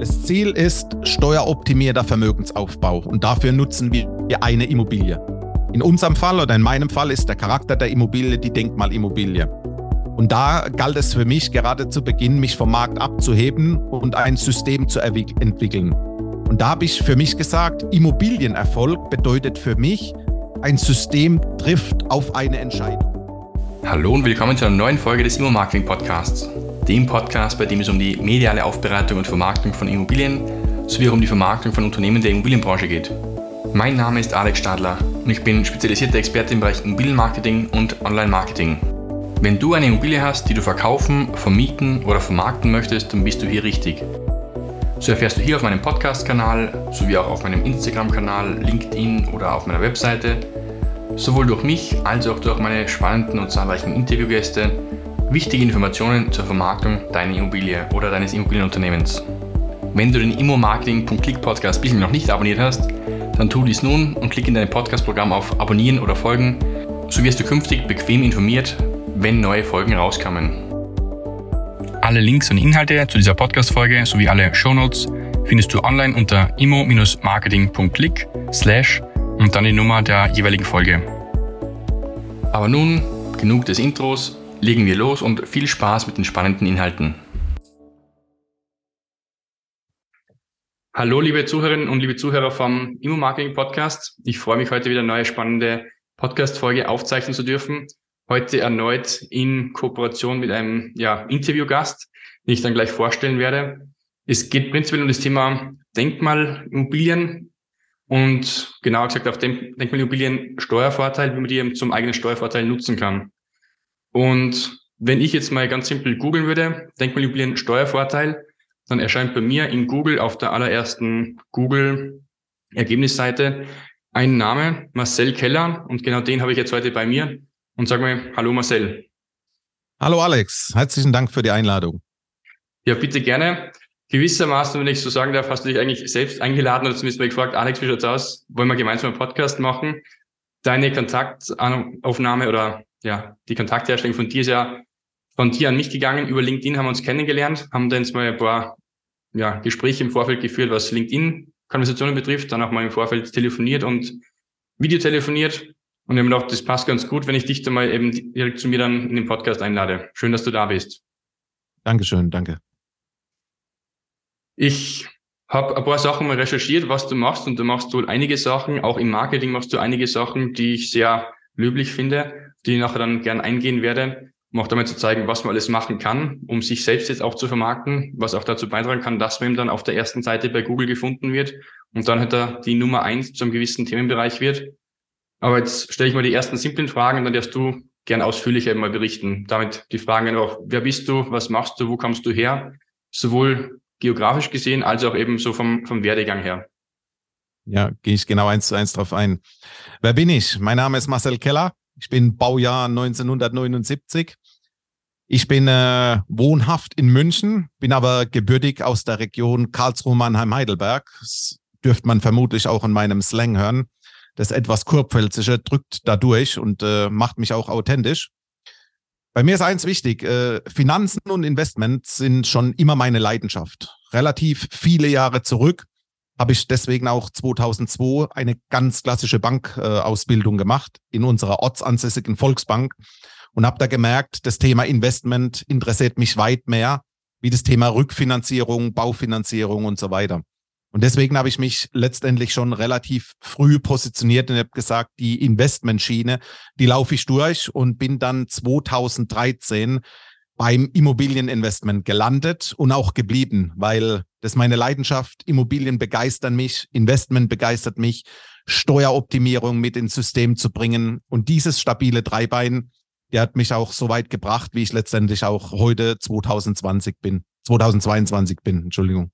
Das Ziel ist steueroptimierter Vermögensaufbau und dafür nutzen wir eine Immobilie. In unserem Fall oder in meinem Fall ist der Charakter der Immobilie die Denkmalimmobilie. Und da galt es für mich gerade zu Beginn, mich vom Markt abzuheben und ein System zu entwickeln. Und da habe ich für mich gesagt, Immobilienerfolg bedeutet für mich, ein System trifft auf eine Entscheidung. Hallo und willkommen zu einer neuen Folge des Immo-Marketing Podcasts dem Podcast, bei dem es um die mediale Aufbereitung und Vermarktung von Immobilien sowie um die Vermarktung von Unternehmen der Immobilienbranche geht. Mein Name ist Alex Stadler und ich bin spezialisierter Experte im Bereich Immobilienmarketing und Online-Marketing. Wenn du eine Immobilie hast, die du verkaufen, vermieten oder vermarkten möchtest, dann bist du hier richtig. So erfährst du hier auf meinem Podcast-Kanal sowie auch auf meinem Instagram-Kanal, LinkedIn oder auf meiner Webseite sowohl durch mich als auch durch meine spannenden und zahlreichen Interviewgäste Wichtige Informationen zur Vermarktung deiner Immobilie oder deines Immobilienunternehmens. Wenn du den Immo-Marketing.click Podcast bisher noch nicht abonniert hast, dann tu dies nun und klick in dein Podcast-Programm auf Abonnieren oder Folgen, so wirst du künftig bequem informiert, wenn neue Folgen rauskommen. Alle Links und Inhalte zu dieser Podcast-Folge sowie alle Shownotes findest du online unter immo-marketing.click slash und dann die Nummer der jeweiligen Folge. Aber nun genug des Intros legen wir los und viel Spaß mit den spannenden Inhalten. Hallo, liebe Zuhörerinnen und liebe Zuhörer vom Immo Marketing Podcast. Ich freue mich heute wieder eine neue spannende Podcast-Folge aufzeichnen zu dürfen. Heute erneut in Kooperation mit einem ja, Interviewgast, den ich dann gleich vorstellen werde. Es geht prinzipiell um das Thema Denkmalimmobilien und genauer gesagt auch Denkmalimmobilien Steuervorteil, wie man die zum eigenen Steuervorteil nutzen kann. Und wenn ich jetzt mal ganz simpel googeln würde, Denkmalimmobilien Steuervorteil, dann erscheint bei mir in Google auf der allerersten Google Ergebnisseite ein Name, Marcel Keller. Und genau den habe ich jetzt heute bei mir und sage mir, hallo Marcel. Hallo Alex, herzlichen Dank für die Einladung. Ja, bitte gerne. Gewissermaßen, wenn ich so sagen darf, hast du dich eigentlich selbst eingeladen oder zumindest mal gefragt, Alex, wie schaut's aus? Wollen wir gemeinsam einen Podcast machen? Deine Kontaktaufnahme oder ja, die Kontaktherstellung von dir ist ja von dir an mich gegangen. Über LinkedIn haben wir uns kennengelernt, haben dann jetzt mal ein paar ja, Gespräche im Vorfeld geführt, was LinkedIn-Konversationen betrifft, dann auch mal im Vorfeld telefoniert und Videotelefoniert. Und wir haben gedacht, das passt ganz gut, wenn ich dich dann mal eben direkt zu mir dann in den Podcast einlade. Schön, dass du da bist. Dankeschön, danke. Ich habe ein paar Sachen mal recherchiert, was du machst und du machst wohl einige Sachen, auch im Marketing machst du einige Sachen, die ich sehr löblich finde die ich nachher dann gern eingehen werde, um auch damit zu zeigen, was man alles machen kann, um sich selbst jetzt auch zu vermarkten, was auch dazu beitragen kann, dass man dann auf der ersten Seite bei Google gefunden wird und dann halt er die Nummer eins zu einem gewissen Themenbereich wird. Aber jetzt stelle ich mal die ersten simplen Fragen und dann darfst du gern ausführlicher mal berichten. Damit die Fragen auch, wer bist du, was machst du, wo kommst du her? Sowohl geografisch gesehen als auch eben so vom, vom Werdegang her. Ja, gehe ich genau eins zu eins drauf ein. Wer bin ich? Mein Name ist Marcel Keller. Ich bin Baujahr 1979. Ich bin äh, wohnhaft in München, bin aber gebürtig aus der Region Karlsruhe, Mannheim, Heidelberg. Das dürfte man vermutlich auch in meinem Slang hören. Das etwas Kurpfälzische drückt dadurch und äh, macht mich auch authentisch. Bei mir ist eins wichtig. Äh, Finanzen und Investments sind schon immer meine Leidenschaft. Relativ viele Jahre zurück habe ich deswegen auch 2002 eine ganz klassische Bankausbildung gemacht in unserer ortsansässigen Volksbank und habe da gemerkt, das Thema Investment interessiert mich weit mehr wie das Thema Rückfinanzierung, Baufinanzierung und so weiter. Und deswegen habe ich mich letztendlich schon relativ früh positioniert und habe gesagt, die Investmentschiene, die laufe ich durch und bin dann 2013 beim Immobilieninvestment gelandet und auch geblieben, weil das meine Leidenschaft. Immobilien begeistern mich, Investment begeistert mich, Steueroptimierung mit ins System zu bringen. Und dieses stabile Dreibein, der hat mich auch so weit gebracht, wie ich letztendlich auch heute 2020 bin, 2022 bin, Entschuldigung.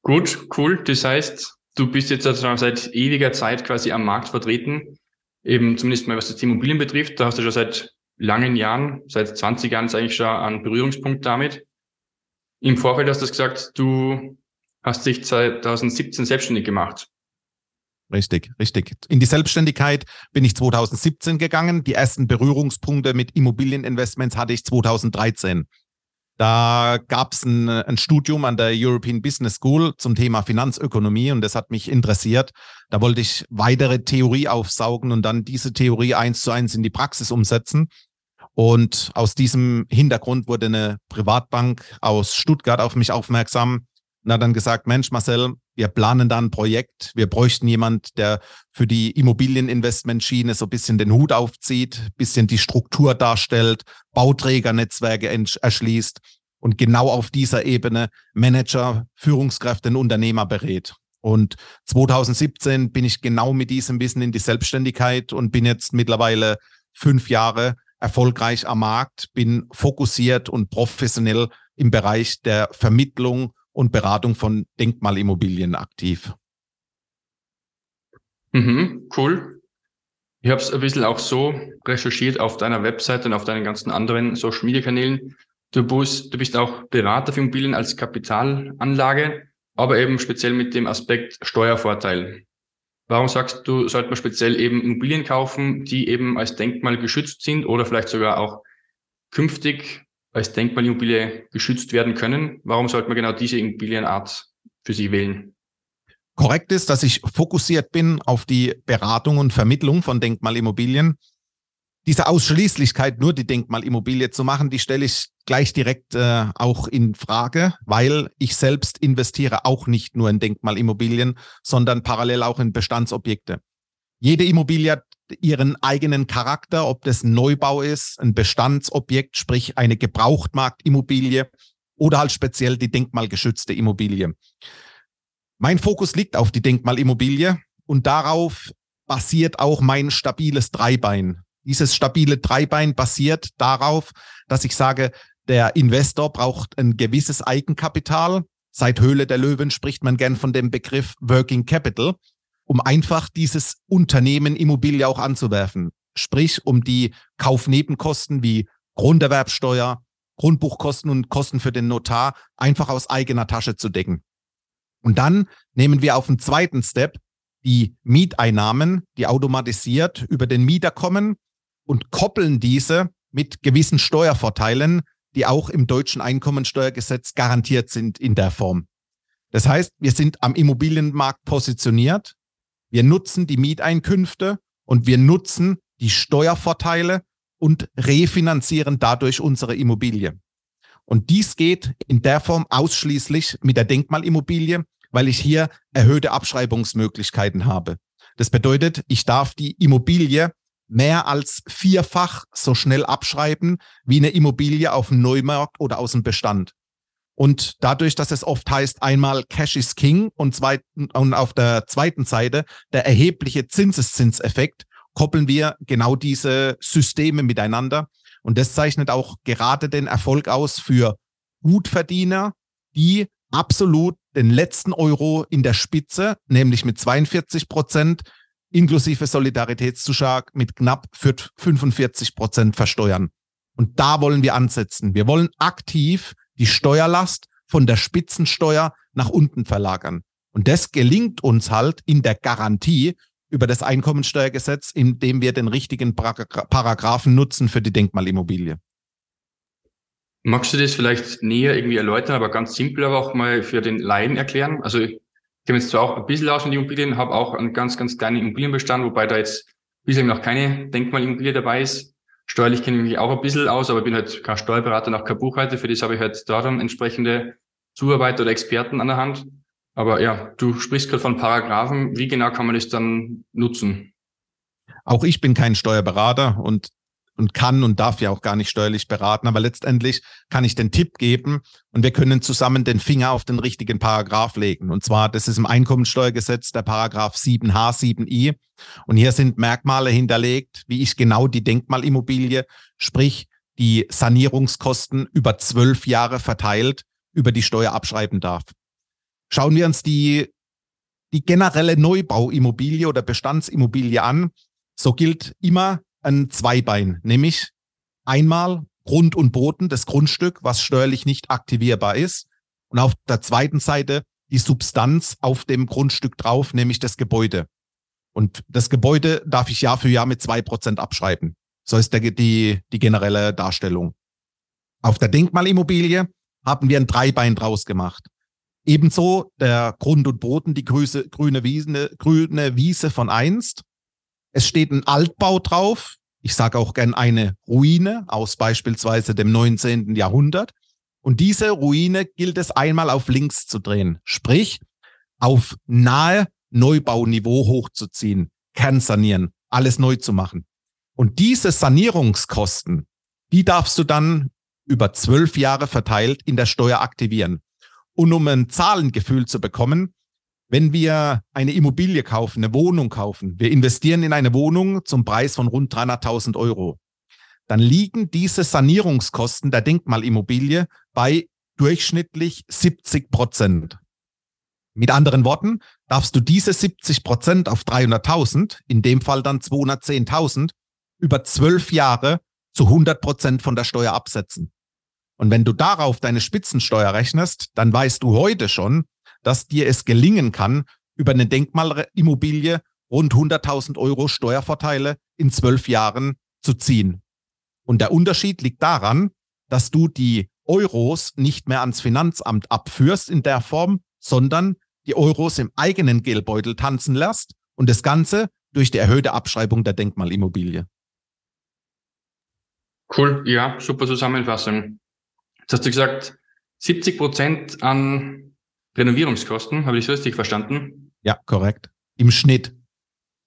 Gut, cool. Das heißt, du bist jetzt also seit ewiger Zeit quasi am Markt vertreten. Eben zumindest mal was das Immobilien betrifft. Da hast du schon seit langen Jahren, seit 20 Jahren ist eigentlich schon ein Berührungspunkt damit. Im Vorfeld hast du gesagt, du hast dich 2017 selbstständig gemacht. Richtig, richtig. In die Selbstständigkeit bin ich 2017 gegangen. Die ersten Berührungspunkte mit Immobilieninvestments hatte ich 2013. Da gab es ein, ein, Studium an der European Business School zum Thema Finanzökonomie und das hat mich interessiert. Da wollte ich weitere Theorie aufsaugen und dann diese Theorie eins zu eins in die Praxis umsetzen. Und aus diesem Hintergrund wurde eine Privatbank aus Stuttgart auf mich aufmerksam und hat dann gesagt, Mensch, Marcel, wir planen da ein Projekt. Wir bräuchten jemand, der für die Immobilieninvestmentschiene so ein bisschen den Hut aufzieht, bisschen die Struktur darstellt, Bauträgernetzwerke erschließt und genau auf dieser Ebene Manager, Führungskräfte und Unternehmer berät. Und 2017 bin ich genau mit diesem Wissen in die Selbstständigkeit und bin jetzt mittlerweile fünf Jahre erfolgreich am Markt, bin fokussiert und professionell im Bereich der Vermittlung und Beratung von Denkmalimmobilien aktiv. Mhm, cool. Ich habe es ein bisschen auch so recherchiert auf deiner Webseite und auf deinen ganzen anderen Social Media Kanälen. Du bist, du bist auch Berater für Immobilien als Kapitalanlage, aber eben speziell mit dem Aspekt Steuervorteil. Warum sagst du, sollte man speziell eben Immobilien kaufen, die eben als Denkmal geschützt sind oder vielleicht sogar auch künftig als Denkmalimmobilie geschützt werden können? Warum sollte man genau diese Immobilienart für sich wählen? Korrekt ist, dass ich fokussiert bin auf die Beratung und Vermittlung von Denkmalimmobilien diese Ausschließlichkeit, nur die Denkmalimmobilie zu machen, die stelle ich gleich direkt äh, auch in Frage, weil ich selbst investiere auch nicht nur in Denkmalimmobilien, sondern parallel auch in Bestandsobjekte. Jede Immobilie hat ihren eigenen Charakter, ob das ein Neubau ist, ein Bestandsobjekt, sprich eine Gebrauchtmarktimmobilie oder halt speziell die denkmalgeschützte Immobilie. Mein Fokus liegt auf die Denkmalimmobilie und darauf basiert auch mein stabiles Dreibein. Dieses stabile Dreibein basiert darauf, dass ich sage, der Investor braucht ein gewisses Eigenkapital. Seit Höhle der Löwen spricht man gern von dem Begriff Working Capital, um einfach dieses Unternehmen Immobilie auch anzuwerfen. Sprich, um die Kaufnebenkosten wie Grunderwerbsteuer, Grundbuchkosten und Kosten für den Notar einfach aus eigener Tasche zu decken. Und dann nehmen wir auf den zweiten Step die Mieteinnahmen, die automatisiert über den Mieter kommen und koppeln diese mit gewissen Steuervorteilen, die auch im deutschen Einkommensteuergesetz garantiert sind in der Form. Das heißt, wir sind am Immobilienmarkt positioniert, wir nutzen die Mieteinkünfte und wir nutzen die Steuervorteile und refinanzieren dadurch unsere Immobilie. Und dies geht in der Form ausschließlich mit der Denkmalimmobilie, weil ich hier erhöhte Abschreibungsmöglichkeiten habe. Das bedeutet, ich darf die Immobilie mehr als vierfach so schnell abschreiben wie eine Immobilie auf dem Neumarkt oder aus dem Bestand. Und dadurch, dass es oft heißt, einmal Cash is King und, zweiten, und auf der zweiten Seite der erhebliche Zinseszinseffekt, koppeln wir genau diese Systeme miteinander. Und das zeichnet auch gerade den Erfolg aus für Gutverdiener, die absolut den letzten Euro in der Spitze, nämlich mit 42 Prozent, inklusive Solidaritätszuschlag mit knapp 45 Prozent versteuern. Und da wollen wir ansetzen. Wir wollen aktiv die Steuerlast von der Spitzensteuer nach unten verlagern. Und das gelingt uns halt in der Garantie über das Einkommensteuergesetz, indem wir den richtigen Paragraphen nutzen für die Denkmalimmobilie. Magst du das vielleicht näher irgendwie erläutern, aber ganz simpel aber auch mal für den Laien erklären? Also kenne jetzt zwar auch ein bisschen aus mit Immobilien, habe auch einen ganz, ganz kleinen Immobilienbestand, wobei da jetzt bislang noch keine Denkmalimmobilie dabei ist. Steuerlich kenne ich mich auch ein bisschen aus, aber bin halt kein Steuerberater, noch kein Buchhalter. Für das habe ich halt da dann entsprechende Zuarbeiter oder Experten an der Hand. Aber ja, du sprichst gerade von Paragraphen. Wie genau kann man das dann nutzen? Auch ich bin kein Steuerberater und und kann und darf ja auch gar nicht steuerlich beraten, aber letztendlich kann ich den Tipp geben und wir können zusammen den Finger auf den richtigen Paragraph legen. Und zwar, das ist im Einkommensteuergesetz der Paragraph 7h, 7i. Und hier sind Merkmale hinterlegt, wie ich genau die Denkmalimmobilie, sprich die Sanierungskosten über zwölf Jahre verteilt über die Steuer abschreiben darf. Schauen wir uns die, die generelle Neubauimmobilie oder Bestandsimmobilie an. So gilt immer ein Zweibein, nämlich einmal Grund und Boden, das Grundstück, was steuerlich nicht aktivierbar ist. Und auf der zweiten Seite die Substanz auf dem Grundstück drauf, nämlich das Gebäude. Und das Gebäude darf ich Jahr für Jahr mit zwei Prozent abschreiben. So ist der, die, die generelle Darstellung. Auf der Denkmalimmobilie haben wir ein Dreibein draus gemacht. Ebenso der Grund und Boden, die grüße, grüne, Wiese, grüne Wiese von einst. Es steht ein Altbau drauf. Ich sage auch gern eine Ruine aus beispielsweise dem 19. Jahrhundert. Und diese Ruine gilt es einmal auf links zu drehen, sprich auf nahe Neubauniveau hochzuziehen, kernsanieren, alles neu zu machen. Und diese Sanierungskosten, die darfst du dann über zwölf Jahre verteilt in der Steuer aktivieren. Und um ein Zahlengefühl zu bekommen, wenn wir eine Immobilie kaufen, eine Wohnung kaufen, wir investieren in eine Wohnung zum Preis von rund 300.000 Euro, dann liegen diese Sanierungskosten der Denkmalimmobilie bei durchschnittlich 70 Prozent. Mit anderen Worten, darfst du diese 70 Prozent auf 300.000, in dem Fall dann 210.000, über zwölf Jahre zu 100 Prozent von der Steuer absetzen. Und wenn du darauf deine Spitzensteuer rechnest, dann weißt du heute schon, dass dir es gelingen kann, über eine Denkmalimmobilie rund 100.000 Euro Steuervorteile in zwölf Jahren zu ziehen. Und der Unterschied liegt daran, dass du die Euros nicht mehr ans Finanzamt abführst in der Form, sondern die Euros im eigenen Geldbeutel tanzen lässt und das Ganze durch die erhöhte Abschreibung der Denkmalimmobilie. Cool, ja, super Zusammenfassung. Jetzt hast du gesagt, 70 Prozent an Renovierungskosten, habe ich das richtig verstanden? Ja, korrekt. Im Schnitt.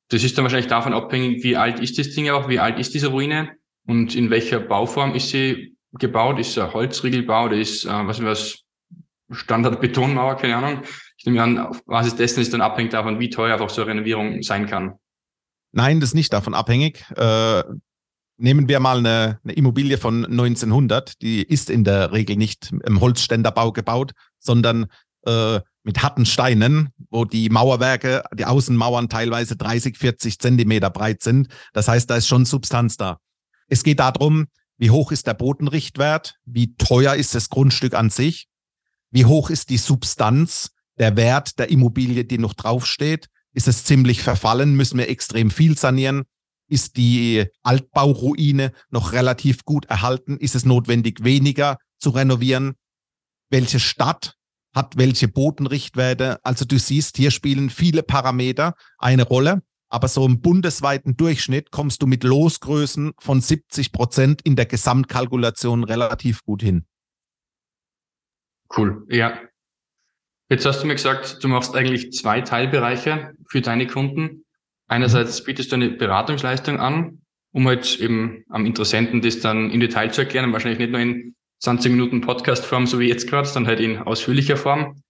Das ist dann wahrscheinlich davon abhängig, wie alt ist das Ding auch, wie alt ist diese Ruine und in welcher Bauform ist sie gebaut? Ist es ein Holzriegelbau oder ist, äh, was ist was, Standard-Betonmauer, keine Ahnung. Ich nehme an, auf Basis dessen ist dann abhängig davon, wie teuer einfach so eine Renovierung sein kann. Nein, das ist nicht davon abhängig. Äh, Nehmen wir mal eine, eine, Immobilie von 1900, die ist in der Regel nicht im Holzständerbau gebaut, sondern äh, mit harten Steinen, wo die Mauerwerke, die Außenmauern teilweise 30, 40 Zentimeter breit sind. Das heißt, da ist schon Substanz da. Es geht darum, wie hoch ist der Bodenrichtwert, wie teuer ist das Grundstück an sich, wie hoch ist die Substanz, der Wert der Immobilie, die noch draufsteht. Ist es ziemlich verfallen? Müssen wir extrem viel sanieren? Ist die Altbauruine noch relativ gut erhalten? Ist es notwendig, weniger zu renovieren? Welche Stadt hat welche Bodenrichtwerte? Also du siehst, hier spielen viele Parameter eine Rolle. Aber so im bundesweiten Durchschnitt kommst du mit Losgrößen von 70 Prozent in der Gesamtkalkulation relativ gut hin. Cool, ja. Jetzt hast du mir gesagt, du machst eigentlich zwei Teilbereiche für deine Kunden. Einerseits bietest du eine Beratungsleistung an, um halt eben am Interessenten das dann im Detail zu erklären, wahrscheinlich nicht nur in 20 Minuten Podcast-Form, so wie jetzt gerade, sondern halt in ausführlicher Form.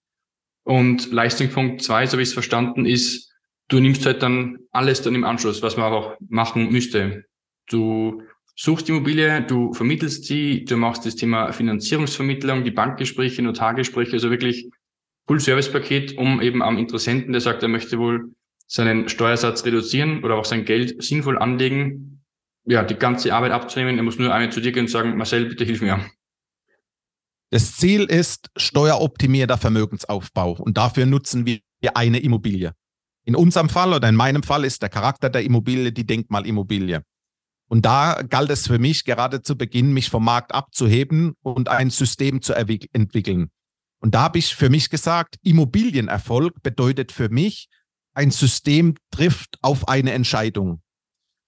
Und Leistungspunkt zwei, so wie ich es verstanden, ist, du nimmst halt dann alles dann im Anschluss, was man auch machen müsste. Du suchst Immobilie, du vermittelst sie, du machst das Thema Finanzierungsvermittlung, die Bankgespräche, Notargespräche, also wirklich Full-Service-Paket, um eben am Interessenten, der sagt, er möchte wohl seinen Steuersatz reduzieren oder auch sein Geld sinnvoll anlegen, ja, die ganze Arbeit abzunehmen. Er muss nur einmal zu dir gehen und sagen, Marcel, bitte hilf mir. Das Ziel ist steueroptimierter Vermögensaufbau und dafür nutzen wir eine Immobilie. In unserem Fall oder in meinem Fall ist der Charakter der Immobilie die Denkmalimmobilie. Und da galt es für mich gerade zu Beginn, mich vom Markt abzuheben und ein System zu entwickeln. Und da habe ich für mich gesagt, Immobilienerfolg bedeutet für mich, ein System trifft auf eine Entscheidung.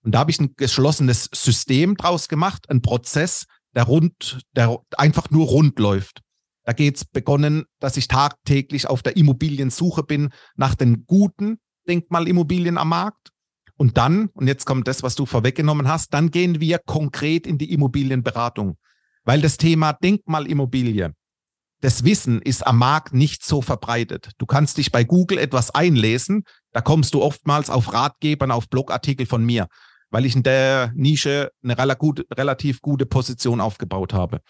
Und da habe ich ein geschlossenes System draus gemacht, ein Prozess, der rund, der einfach nur rund läuft. Da geht es begonnen, dass ich tagtäglich auf der Immobiliensuche bin nach den guten Denkmalimmobilien am Markt. Und dann, und jetzt kommt das, was du vorweggenommen hast, dann gehen wir konkret in die Immobilienberatung. Weil das Thema Denkmalimmobilie das Wissen ist am Markt nicht so verbreitet. Du kannst dich bei Google etwas einlesen, da kommst du oftmals auf Ratgebern, auf Blogartikel von mir, weil ich in der Nische eine relativ gute Position aufgebaut habe.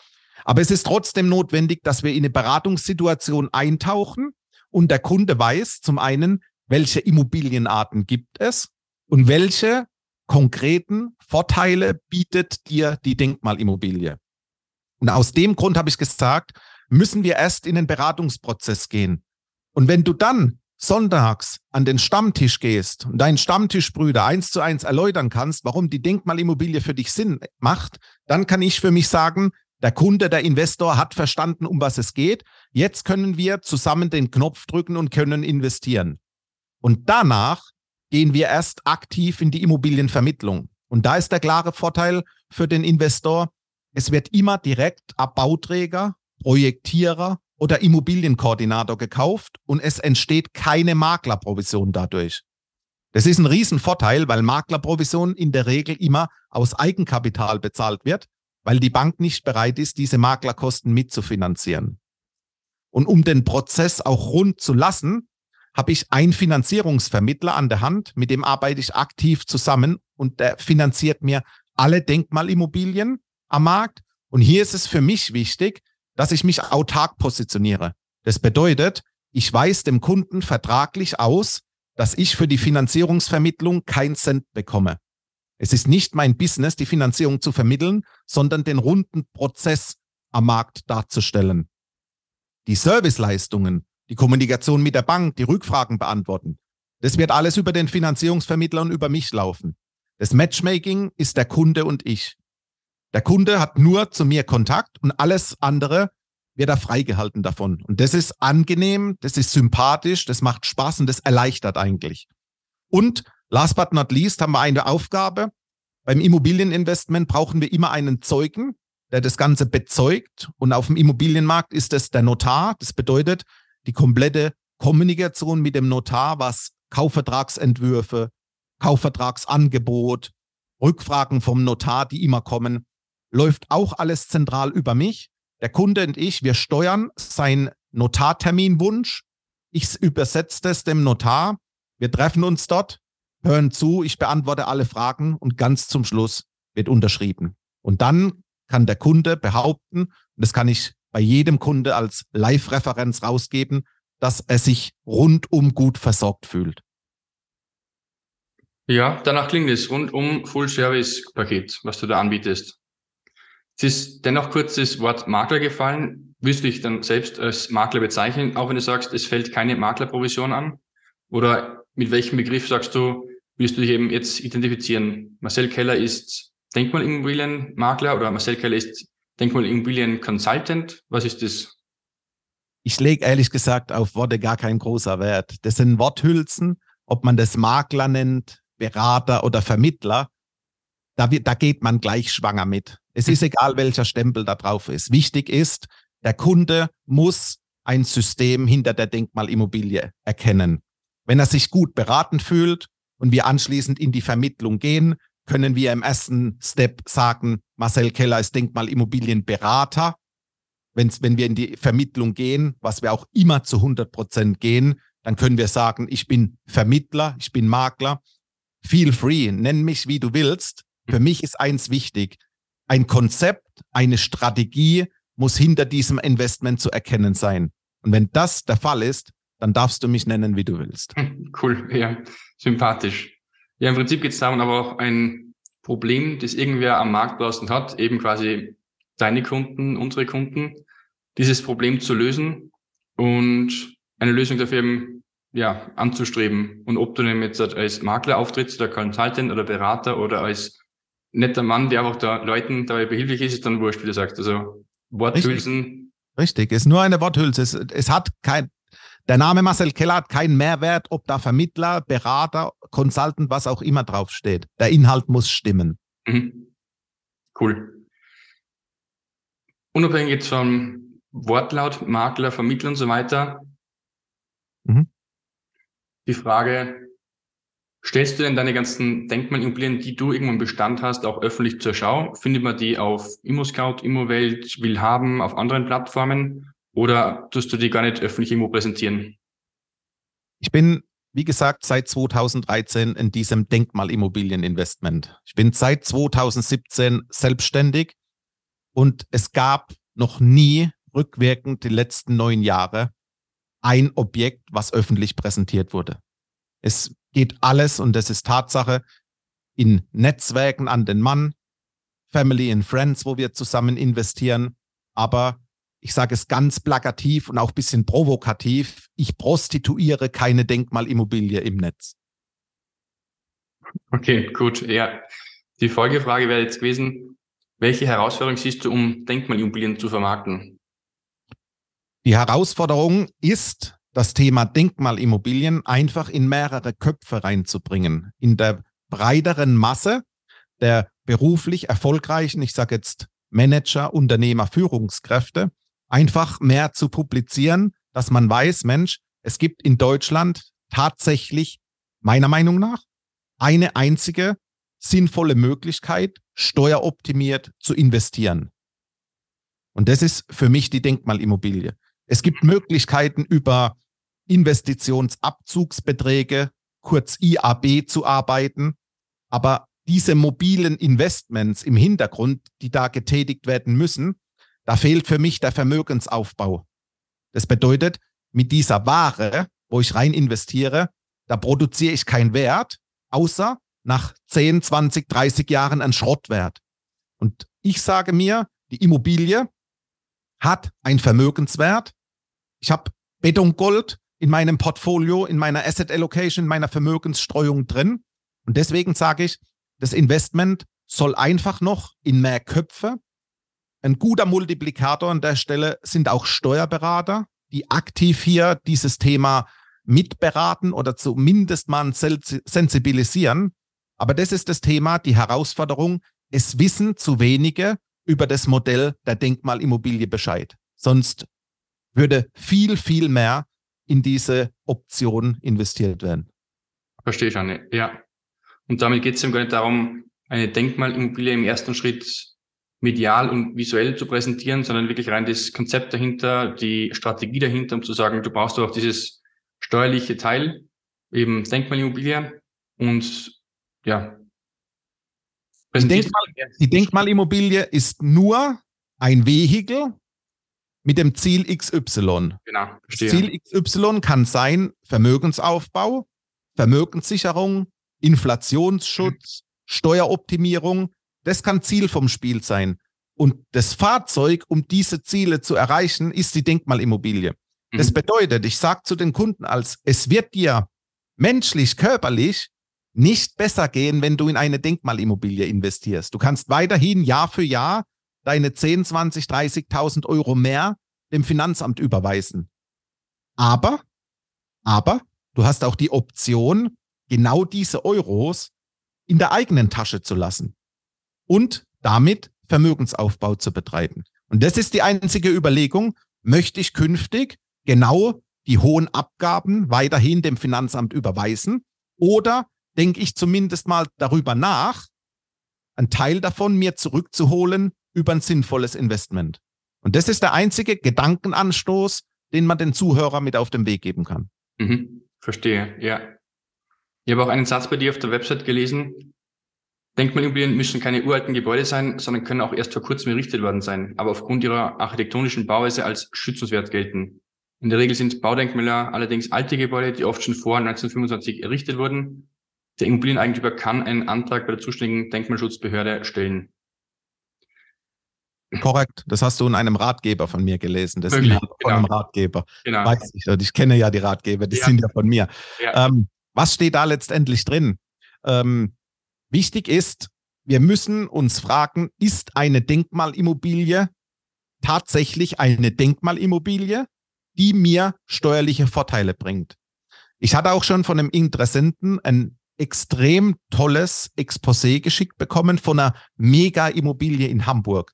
Aber es ist trotzdem notwendig, dass wir in eine Beratungssituation eintauchen und der Kunde weiß zum einen, welche Immobilienarten gibt es und welche konkreten Vorteile bietet dir die Denkmalimmobilie. Und aus dem Grund habe ich gesagt, müssen wir erst in den Beratungsprozess gehen. Und wenn du dann sonntags an den Stammtisch gehst und deinen Stammtischbrüder eins zu eins erläutern kannst, warum die Denkmalimmobilie für dich Sinn macht, dann kann ich für mich sagen, Der Kunde, der Investor hat verstanden, um was es geht. Jetzt können wir zusammen den Knopf drücken und können investieren. Und danach gehen wir erst aktiv in die Immobilienvermittlung. Und da ist der klare Vorteil für den Investor. Es wird immer direkt ab Bauträger, Projektierer oder Immobilienkoordinator gekauft und es entsteht keine Maklerprovision dadurch. Das ist ein Riesenvorteil, weil Maklerprovision in der Regel immer aus Eigenkapital bezahlt wird, weil die Bank nicht bereit ist, diese Maklerkosten mitzufinanzieren. Und um den Prozess auch rund zu lassen, habe ich einen Finanzierungsvermittler an der Hand, mit dem arbeite ich aktiv zusammen und der finanziert mir alle Denkmalimmobilien am Markt. Und hier ist es für mich wichtig, dass ich mich autark positioniere. Das bedeutet, ich weiß dem Kunden vertraglich aus, dass ich für die Finanzierungsvermittlung keinen Cent bekomme. Es ist nicht mein Business, die Finanzierung zu vermitteln, sondern den runden Prozess am Markt darzustellen. Die Serviceleistungen, die Kommunikation mit der Bank, die Rückfragen beantworten, das wird alles über den Finanzierungsvermittler und über mich laufen. Das Matchmaking ist der Kunde und ich. Der Kunde hat nur zu mir Kontakt und alles andere wird er freigehalten davon. Und das ist angenehm, das ist sympathisch, das macht Spaß und das erleichtert eigentlich. Und last but not least haben wir eine Aufgabe. Beim Immobilieninvestment brauchen wir immer einen Zeugen, der das Ganze bezeugt. Und auf dem Immobilienmarkt ist es der Notar. Das bedeutet die komplette Kommunikation mit dem Notar, was Kaufvertragsentwürfe, Kaufvertragsangebot, Rückfragen vom Notar, die immer kommen, läuft auch alles zentral über mich. Der Kunde und ich, wir steuern seinen Notarterminwunsch. Ich übersetze das dem Notar. Wir treffen uns dort, hören zu, ich beantworte alle Fragen und ganz zum Schluss wird unterschrieben. Und dann kann der Kunde behaupten, und das kann ich bei jedem Kunde als Live-Referenz rausgeben, dass er sich rundum gut versorgt fühlt. Ja, danach klingt es rundum Full-Service-Paket, was du da anbietest. Es ist dennoch kurz das Wort Makler gefallen. Willst du dich dann selbst als Makler bezeichnen, auch wenn du sagst, es fällt keine Maklerprovision an? Oder mit welchem Begriff sagst du, willst du dich eben jetzt identifizieren? Marcel Keller ist Denkmalimmobilienmakler oder Marcel Keller ist Denkmalimmobilien Consultant. Was ist das? Ich lege ehrlich gesagt auf Worte gar kein großer Wert. Das sind Worthülsen, ob man das Makler nennt, Berater oder Vermittler. Da, da geht man gleich schwanger mit. Es ist egal, welcher Stempel da drauf ist. Wichtig ist, der Kunde muss ein System hinter der Denkmalimmobilie erkennen. Wenn er sich gut beraten fühlt und wir anschließend in die Vermittlung gehen, können wir im ersten Step sagen, Marcel Keller ist Denkmalimmobilienberater. Wenn's, wenn wir in die Vermittlung gehen, was wir auch immer zu 100 Prozent gehen, dann können wir sagen, ich bin Vermittler, ich bin Makler. Feel free, nenn mich wie du willst. Für mich ist eins wichtig ein Konzept, eine Strategie muss hinter diesem Investment zu erkennen sein. Und wenn das der Fall ist, dann darfst du mich nennen, wie du willst. Cool, ja, sympathisch. Ja, im Prinzip geht es darum, aber auch ein Problem, das irgendwer am Markt draußen hat, eben quasi deine Kunden, unsere Kunden, dieses Problem zu lösen und eine Lösung dafür eben ja, anzustreben. Und ob du denn jetzt als Makler auftrittst oder Consultant oder Berater oder als netter Mann, der einfach da Leuten dabei behilflich ist, ist dann wurscht, wie du sagst. Also Worthülsen. Richtig, Richtig. ist nur eine Worthülse. Es, es hat kein, der Name Marcel Keller hat keinen Mehrwert, ob da Vermittler, Berater, Consultant, was auch immer draufsteht. Der Inhalt muss stimmen. Mhm. Cool. Unabhängig jetzt vom Wortlaut, Makler, Vermittler und so weiter. Mhm. Die Frage, Stellst du denn deine ganzen Denkmalimmobilien, die du irgendwo im Bestand hast, auch öffentlich zur Schau? Findet man die auf ImmoScout, ImmoWelt, Willhaben, auf anderen Plattformen? Oder tust du die gar nicht öffentlich irgendwo präsentieren? Ich bin, wie gesagt, seit 2013 in diesem Denkmalimmobilieninvestment. Ich bin seit 2017 selbstständig und es gab noch nie rückwirkend die letzten neun Jahre ein Objekt, was öffentlich präsentiert wurde. Es geht alles, und das ist Tatsache, in Netzwerken an den Mann, Family and Friends, wo wir zusammen investieren. Aber ich sage es ganz plakativ und auch ein bisschen provokativ, ich prostituiere keine Denkmalimmobilie im Netz. Okay, gut. Ja, die Folgefrage wäre jetzt gewesen, Welche Herausforderung siehst du, um Denkmalimmobilien zu vermarkten? Die Herausforderung ist, das Thema Denkmalimmobilien einfach in mehrere Köpfe reinzubringen. In der breiteren Masse der beruflich erfolgreichen, ich sage jetzt Manager, Unternehmer, Führungskräfte, einfach mehr zu publizieren, dass man weiß, Mensch, es gibt in Deutschland tatsächlich, meiner Meinung nach, eine einzige sinnvolle Möglichkeit, steueroptimiert zu investieren. Und das ist für mich die Denkmalimmobilie. Es gibt Möglichkeiten über Investitionsabzugsbeträge, kurz IAB zu arbeiten, aber diese mobilen Investments im Hintergrund, die da getätigt werden müssen, da fehlt für mich der Vermögensaufbau. Das bedeutet, mit dieser Ware, wo ich rein investiere, da produziere ich keinen Wert, außer nach 10, 20, 30 Jahren einen Schrottwert. Und ich sage mir, die Immobilie hat einen Vermögenswert. Ich habe Betongold in meinem Portfolio, in meiner Asset Allocation, in meiner Vermögensstreuung drin. Und deswegen sage ich, das Investment soll einfach noch in mehr Köpfe. Ein guter Multiplikator an der Stelle sind auch Steuerberater, die aktiv hier dieses Thema mitberaten oder zumindest mal sensibilisieren. Aber das ist das Thema, die Herausforderung. Es wissen zu wenige über das Modell der Denkmalimmobilie Bescheid. Sonst würde viel, viel mehr in diese Option investiert werden. Verstehe ich, Anne. Ja. Und damit geht es eben gar nicht darum, eine Denkmalimmobilie im ersten Schritt medial und visuell zu präsentieren, sondern wirklich rein das Konzept dahinter, die Strategie dahinter, um zu sagen, du brauchst auch dieses steuerliche Teil, eben Denkmalimmobilie und ja. Die, Denkmal, die Denkmalimmobilie ist nur ein Vehikel mit dem Ziel XY. Genau, verstehe. Ziel XY kann sein Vermögensaufbau, Vermögenssicherung, Inflationsschutz, mhm. Steueroptimierung. Das kann Ziel vom Spiel sein. Und das Fahrzeug, um diese Ziele zu erreichen, ist die Denkmalimmobilie. Mhm. Das bedeutet, ich sage zu den Kunden als, es wird dir menschlich, körperlich nicht besser gehen, wenn du in eine Denkmalimmobilie investierst. Du kannst weiterhin Jahr für Jahr deine 10, 20, 30.000 Euro mehr dem Finanzamt überweisen. Aber, aber du hast auch die Option, genau diese Euros in der eigenen Tasche zu lassen und damit Vermögensaufbau zu betreiben. Und das ist die einzige Überlegung, möchte ich künftig genau die hohen Abgaben weiterhin dem Finanzamt überweisen oder denke ich zumindest mal darüber nach, einen Teil davon mir zurückzuholen über ein sinnvolles Investment. Und das ist der einzige Gedankenanstoß, den man den Zuhörer mit auf den Weg geben kann. Mhm, verstehe, ja. Ich habe auch einen Satz bei dir auf der Website gelesen. Denkmalimmobilien müssen keine uralten Gebäude sein, sondern können auch erst vor kurzem errichtet worden sein, aber aufgrund ihrer architektonischen Bauweise als schützenswert gelten. In der Regel sind Baudenkmäler allerdings alte Gebäude, die oft schon vor 1925 errichtet wurden. Der Immobilieneigentümer kann einen Antrag bei der zuständigen Denkmalschutzbehörde stellen. Korrekt, das hast du in einem Ratgeber von mir gelesen. Das Wirklich? ist von genau. einem Ratgeber. Genau. Weiß ich, ich kenne ja die Ratgeber, die ja. sind ja von mir. Ja. Ähm, was steht da letztendlich drin? Ähm, wichtig ist, wir müssen uns fragen, ist eine Denkmalimmobilie tatsächlich eine Denkmalimmobilie, die mir steuerliche Vorteile bringt? Ich hatte auch schon von einem Interessenten ein extrem tolles Exposé geschickt bekommen von einer Mega-Immobilie in Hamburg.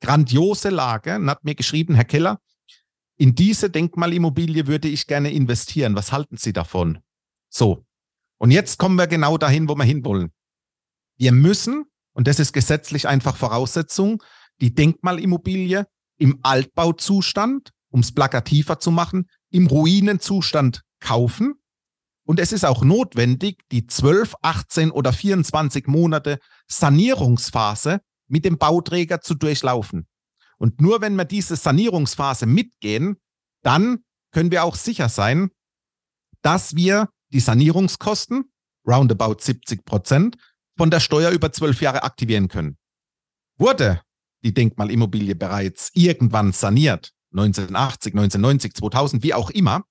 Grandiose Lage und hat mir geschrieben, Herr Keller, in diese Denkmalimmobilie würde ich gerne investieren. Was halten Sie davon? So. Und jetzt kommen wir genau dahin, wo wir hinwollen. Wir müssen, und das ist gesetzlich einfach Voraussetzung, die Denkmalimmobilie im Altbauzustand, um es plakativer zu machen, im Ruinenzustand kaufen. Und es ist auch notwendig, die 12, 18 oder 24 Monate Sanierungsphase mit dem Bauträger zu durchlaufen. Und nur wenn wir diese Sanierungsphase mitgehen, dann können wir auch sicher sein, dass wir die Sanierungskosten, roundabout 70 Prozent, von der Steuer über zwölf Jahre aktivieren können. Wurde die Denkmalimmobilie bereits irgendwann saniert, 1980, 1990, 2000, wie auch immer,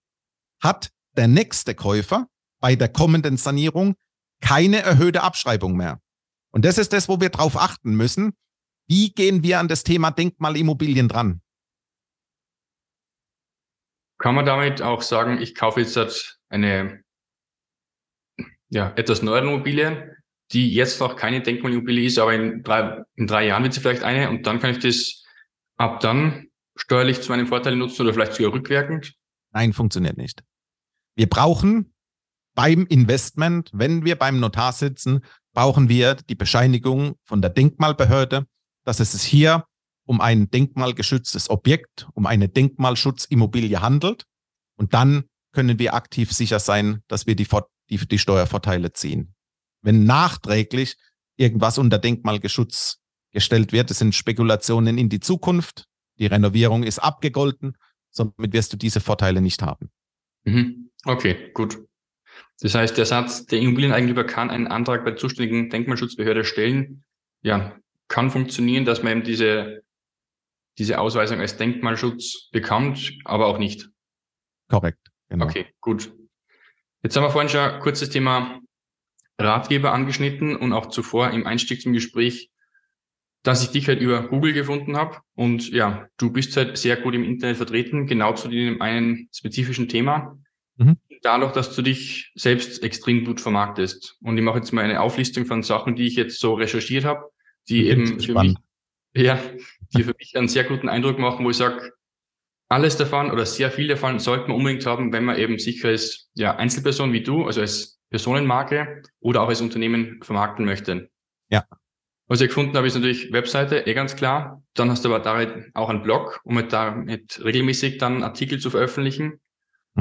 hat der nächste Käufer bei der kommenden Sanierung keine erhöhte Abschreibung mehr. Und das ist das, wo wir drauf achten müssen. Wie gehen wir an das Thema Denkmalimmobilien dran? Kann man damit auch sagen, ich kaufe jetzt eine ja, etwas neuere Immobilie, die jetzt noch keine Denkmalimmobilie ist, aber in drei, in drei Jahren wird sie vielleicht eine und dann kann ich das ab dann steuerlich zu meinem Vorteil nutzen oder vielleicht sogar rückwirkend? Nein, funktioniert nicht. Wir brauchen beim Investment, wenn wir beim Notar sitzen, brauchen wir die Bescheinigung von der Denkmalbehörde, dass es sich hier um ein denkmalgeschütztes Objekt, um eine Denkmalschutzimmobilie handelt. Und dann können wir aktiv sicher sein, dass wir die, die, die Steuervorteile ziehen. Wenn nachträglich irgendwas unter Denkmalgeschutz gestellt wird, das sind Spekulationen in die Zukunft, die Renovierung ist abgegolten, somit wirst du diese Vorteile nicht haben. Mhm. Okay, gut. Das heißt, der Satz, der Immobilieneigentümer kann einen Antrag bei der zuständigen Denkmalschutzbehörde stellen, ja, kann funktionieren, dass man eben diese, diese Ausweisung als Denkmalschutz bekommt, aber auch nicht. Korrekt. Genau. Okay, gut. Jetzt haben wir vorhin schon kurz das Thema Ratgeber angeschnitten und auch zuvor im Einstieg zum Gespräch dass ich dich halt über Google gefunden habe. Und ja, du bist halt sehr gut im Internet vertreten, genau zu dem einen spezifischen Thema. Mhm. Dadurch, dass du dich selbst extrem gut vermarktest. Und ich mache jetzt mal eine Auflistung von Sachen, die ich jetzt so recherchiert habe, die eben für mich, ja, die für mich einen sehr guten Eindruck machen, wo ich sage, alles davon oder sehr viel davon sollte man unbedingt haben, wenn man eben sich als ja, Einzelperson wie du, also als Personenmarke oder auch als Unternehmen vermarkten möchte. Ja. Was ich gefunden habe, ist natürlich Webseite, eh ganz klar. Dann hast du aber da auch einen Blog, um halt damit regelmäßig dann Artikel zu veröffentlichen.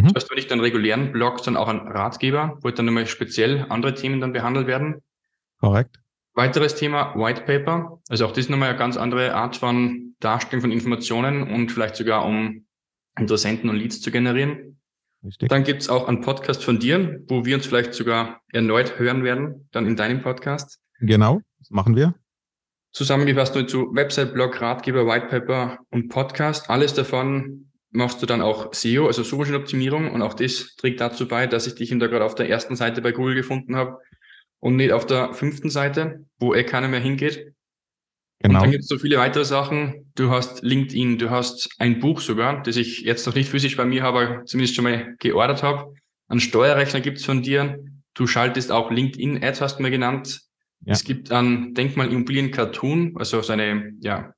Mhm. Das heißt, nicht einen regulären Blog, sondern auch einen Ratgeber, wo dann nochmal speziell andere Themen dann behandelt werden. Korrekt. Weiteres Thema White Paper. Also auch das ist nochmal eine ganz andere Art von Darstellung von Informationen und vielleicht sogar um Interessenten und Leads zu generieren. Richtig. Dann gibt's auch einen Podcast von dir, wo wir uns vielleicht sogar erneut hören werden, dann in deinem Podcast. Genau. Das machen wir. Zusammengefasst nur zu Website, Blog, Ratgeber, Whitepaper und Podcast. Alles davon machst du dann auch SEO, also Suchmaschinenoptimierung. Und auch das trägt dazu bei, dass ich dich da gerade auf der ersten Seite bei Google gefunden habe und nicht auf der fünften Seite, wo eh keiner mehr hingeht. Genau. Und dann gibt es so viele weitere Sachen. Du hast LinkedIn, du hast ein Buch sogar, das ich jetzt noch nicht physisch bei mir habe, aber zumindest schon mal geordert habe. Ein Steuerrechner gibt's von dir. Du schaltest auch LinkedIn-Ads, hast du mir genannt. Ja. Es gibt ein Denkmal-Immobilien-Cartoon, also so eine ja,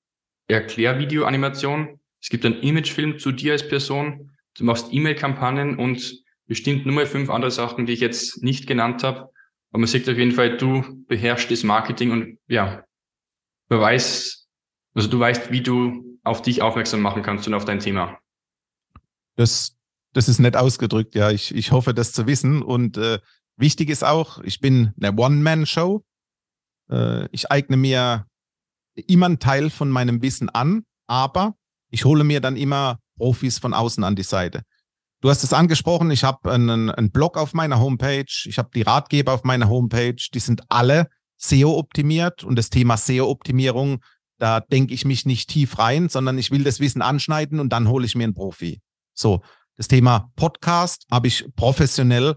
Erklärvideo-Animation. Es gibt einen Imagefilm zu dir als Person. Du machst E-Mail-Kampagnen und bestimmt nur mal fünf andere Sachen, die ich jetzt nicht genannt habe. Aber man sieht auf jeden Fall, du beherrschst das Marketing und ja, man weiß, also du weißt, wie du auf dich aufmerksam machen kannst und auf dein Thema. Das, das ist nett ausgedrückt, ja. Ich, ich hoffe, das zu wissen. Und äh, wichtig ist auch, ich bin eine One-Man-Show. Äh, ich eigne mir immer einen Teil von meinem Wissen an, aber ich hole mir dann immer Profis von außen an die Seite. Du hast es angesprochen, ich habe einen, einen Blog auf meiner Homepage, ich habe die Ratgeber auf meiner Homepage, die sind alle SEO-optimiert und das Thema SEO-Optimierung, da denke ich mich nicht tief rein, sondern ich will das Wissen anschneiden und dann hole ich mir einen Profi. So, das Thema Podcast habe ich professionell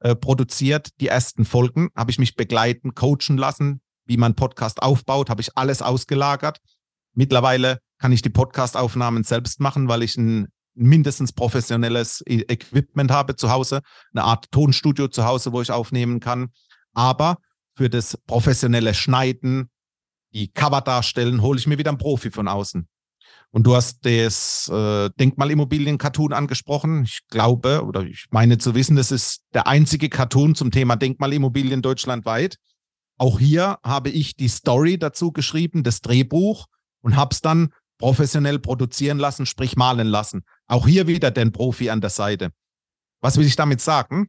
äh, produziert. Die ersten Folgen habe ich mich begleiten, coachen lassen wie man Podcast aufbaut, habe ich alles ausgelagert. Mittlerweile kann ich die Podcast-Aufnahmen selbst machen, weil ich ein mindestens professionelles e- Equipment habe zu Hause, eine Art Tonstudio zu Hause, wo ich aufnehmen kann. Aber für das professionelle Schneiden, die Cover darstellen, hole ich mir wieder einen Profi von außen. Und du hast das äh, Denkmalimmobilien-Cartoon angesprochen. Ich glaube oder ich meine zu wissen, das ist der einzige Cartoon zum Thema Denkmalimmobilien deutschlandweit. Auch hier habe ich die Story dazu geschrieben, das Drehbuch und habe es dann professionell produzieren lassen, sprich malen lassen. Auch hier wieder den Profi an der Seite. Was will ich damit sagen?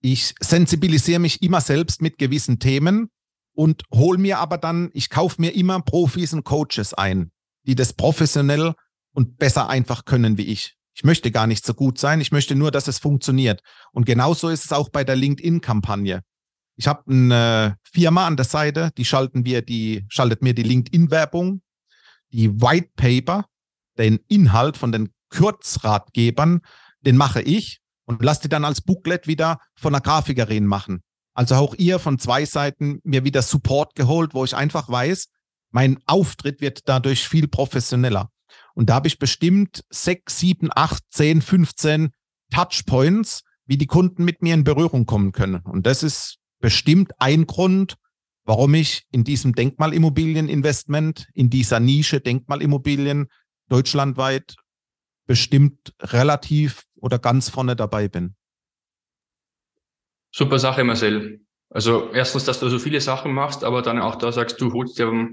Ich sensibilisiere mich immer selbst mit gewissen Themen und hole mir aber dann, ich kaufe mir immer Profis und Coaches ein, die das professionell und besser einfach können wie ich. Ich möchte gar nicht so gut sein, ich möchte nur, dass es funktioniert. Und genauso ist es auch bei der LinkedIn-Kampagne. Ich habe eine Firma an der Seite, die schalten wir, die schaltet mir die LinkedIn-Werbung, die White Paper, den Inhalt von den Kurzratgebern, den mache ich und lasse die dann als Booklet wieder von einer Grafikerin machen. Also auch ihr von zwei Seiten mir wieder Support geholt, wo ich einfach weiß, mein Auftritt wird dadurch viel professioneller. Und da habe ich bestimmt sechs, sieben, acht, zehn, 15 Touchpoints, wie die Kunden mit mir in Berührung kommen können. Und das ist bestimmt ein Grund, warum ich in diesem Denkmalimmobilieninvestment, in dieser Nische Denkmalimmobilien deutschlandweit bestimmt relativ oder ganz vorne dabei bin. Super Sache, Marcel. Also erstens, dass du so viele Sachen machst, aber dann auch da sagst du, holst dir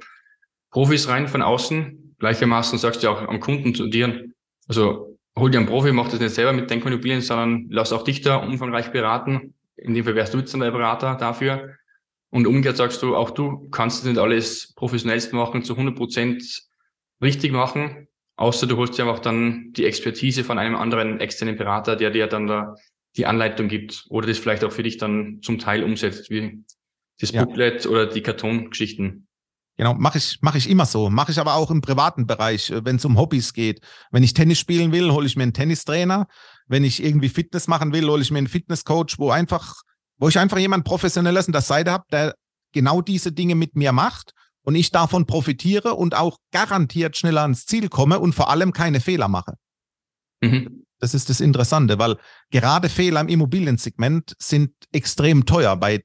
Profis rein von außen. Gleichermaßen sagst du auch am Kunden zu dir, also hol dir einen Profi, mach das nicht selber mit Denkimmobilien, sondern lass auch dich da umfangreich beraten. In dem Fall wärst du jetzt dann der Berater dafür. Und umgekehrt sagst du, auch du kannst nicht alles professionellst machen, zu 100 Prozent richtig machen, außer du holst dir einfach dann die Expertise von einem anderen externen Berater, der dir dann da die Anleitung gibt oder das vielleicht auch für dich dann zum Teil umsetzt, wie das ja. Booklet oder die Kartongeschichten. Genau, mache ich, mach ich immer so. Mache ich aber auch im privaten Bereich, äh, wenn es um Hobbys geht. Wenn ich Tennis spielen will, hole ich mir einen Tennistrainer. Wenn ich irgendwie Fitness machen will, hole ich mir einen Fitnesscoach, wo einfach, wo ich einfach jemand Professionelles an der Seite habe, der genau diese Dinge mit mir macht und ich davon profitiere und auch garantiert schneller ans Ziel komme und vor allem keine Fehler mache. Mhm. Das ist das Interessante, weil gerade Fehler im Immobiliensegment sind extrem teuer. Bei,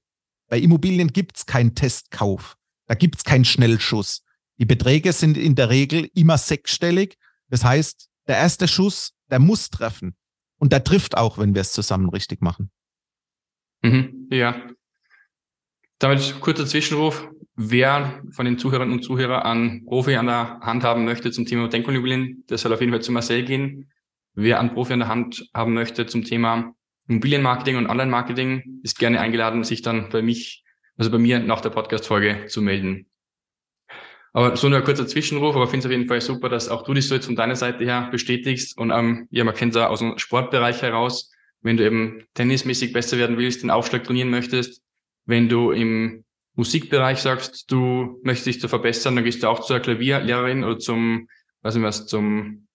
bei Immobilien gibt es keinen Testkauf. Da gibt es keinen Schnellschuss. Die Beträge sind in der Regel immer sechsstellig. Das heißt, der erste Schuss, der muss treffen. Und der trifft auch, wenn wir es zusammen richtig machen. Mhm, ja. Damit kurzer Zwischenruf. Wer von den Zuhörern und Zuhörern an Profi an der Hand haben möchte zum Thema Denkimmobilien, der soll auf jeden Fall zu Marcel gehen. Wer einen Profi an der Hand haben möchte zum Thema Immobilienmarketing und Online-Marketing, ist gerne eingeladen, sich dann bei mich also bei mir nach der Podcast-Folge zu melden. Aber so nur ein kurzer Zwischenruf, aber ich finde es auf jeden Fall super, dass auch du das so jetzt von deiner Seite her bestätigst. Und ähm, ja, man kennt ja aus dem Sportbereich heraus, wenn du eben tennismäßig besser werden willst, den Aufschlag trainieren möchtest, wenn du im Musikbereich sagst, du möchtest dich zu verbessern, dann gehst du auch zur Klavierlehrerin oder zum, weiß nicht was, zum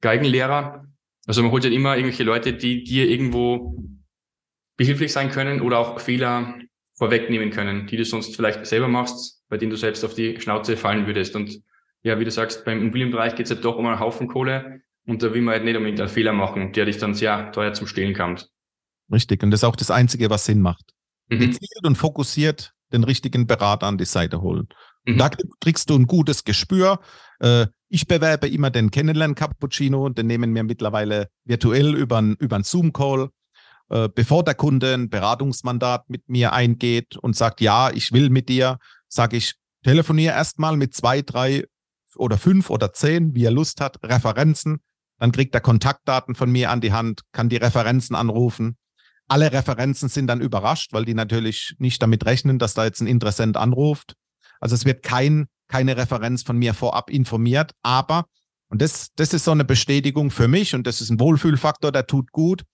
Geigenlehrer. Also man holt halt immer irgendwelche Leute, die dir irgendwo behilflich sein können oder auch Fehler vorwegnehmen können, die du sonst vielleicht selber machst, bei denen du selbst auf die Schnauze fallen würdest. Und ja, wie du sagst, beim Immobilienbereich geht es halt doch um einen Haufen Kohle und da will man halt nicht unbedingt einen Fehler machen, der dich dann sehr teuer zum Stehlen kommt. Richtig, und das ist auch das Einzige, was Sinn macht. Mhm. Gezielt und fokussiert den richtigen Berater an die Seite holen. Mhm. Da kriegst du ein gutes Gespür. Äh, ich bewerbe immer den Kennenlern-Cappuccino, den nehmen wir mittlerweile virtuell über einen über Zoom-Call. Äh, bevor der Kunde ein Beratungsmandat mit mir eingeht und sagt, ja, ich will mit dir, sage ich, telefoniere erstmal mit zwei, drei oder fünf oder zehn, wie er Lust hat, Referenzen. Dann kriegt er Kontaktdaten von mir an die Hand, kann die Referenzen anrufen. Alle Referenzen sind dann überrascht, weil die natürlich nicht damit rechnen, dass da jetzt ein Interessent anruft. Also es wird kein, keine Referenz von mir vorab informiert, aber, und das, das ist so eine Bestätigung für mich und das ist ein Wohlfühlfaktor, der tut gut.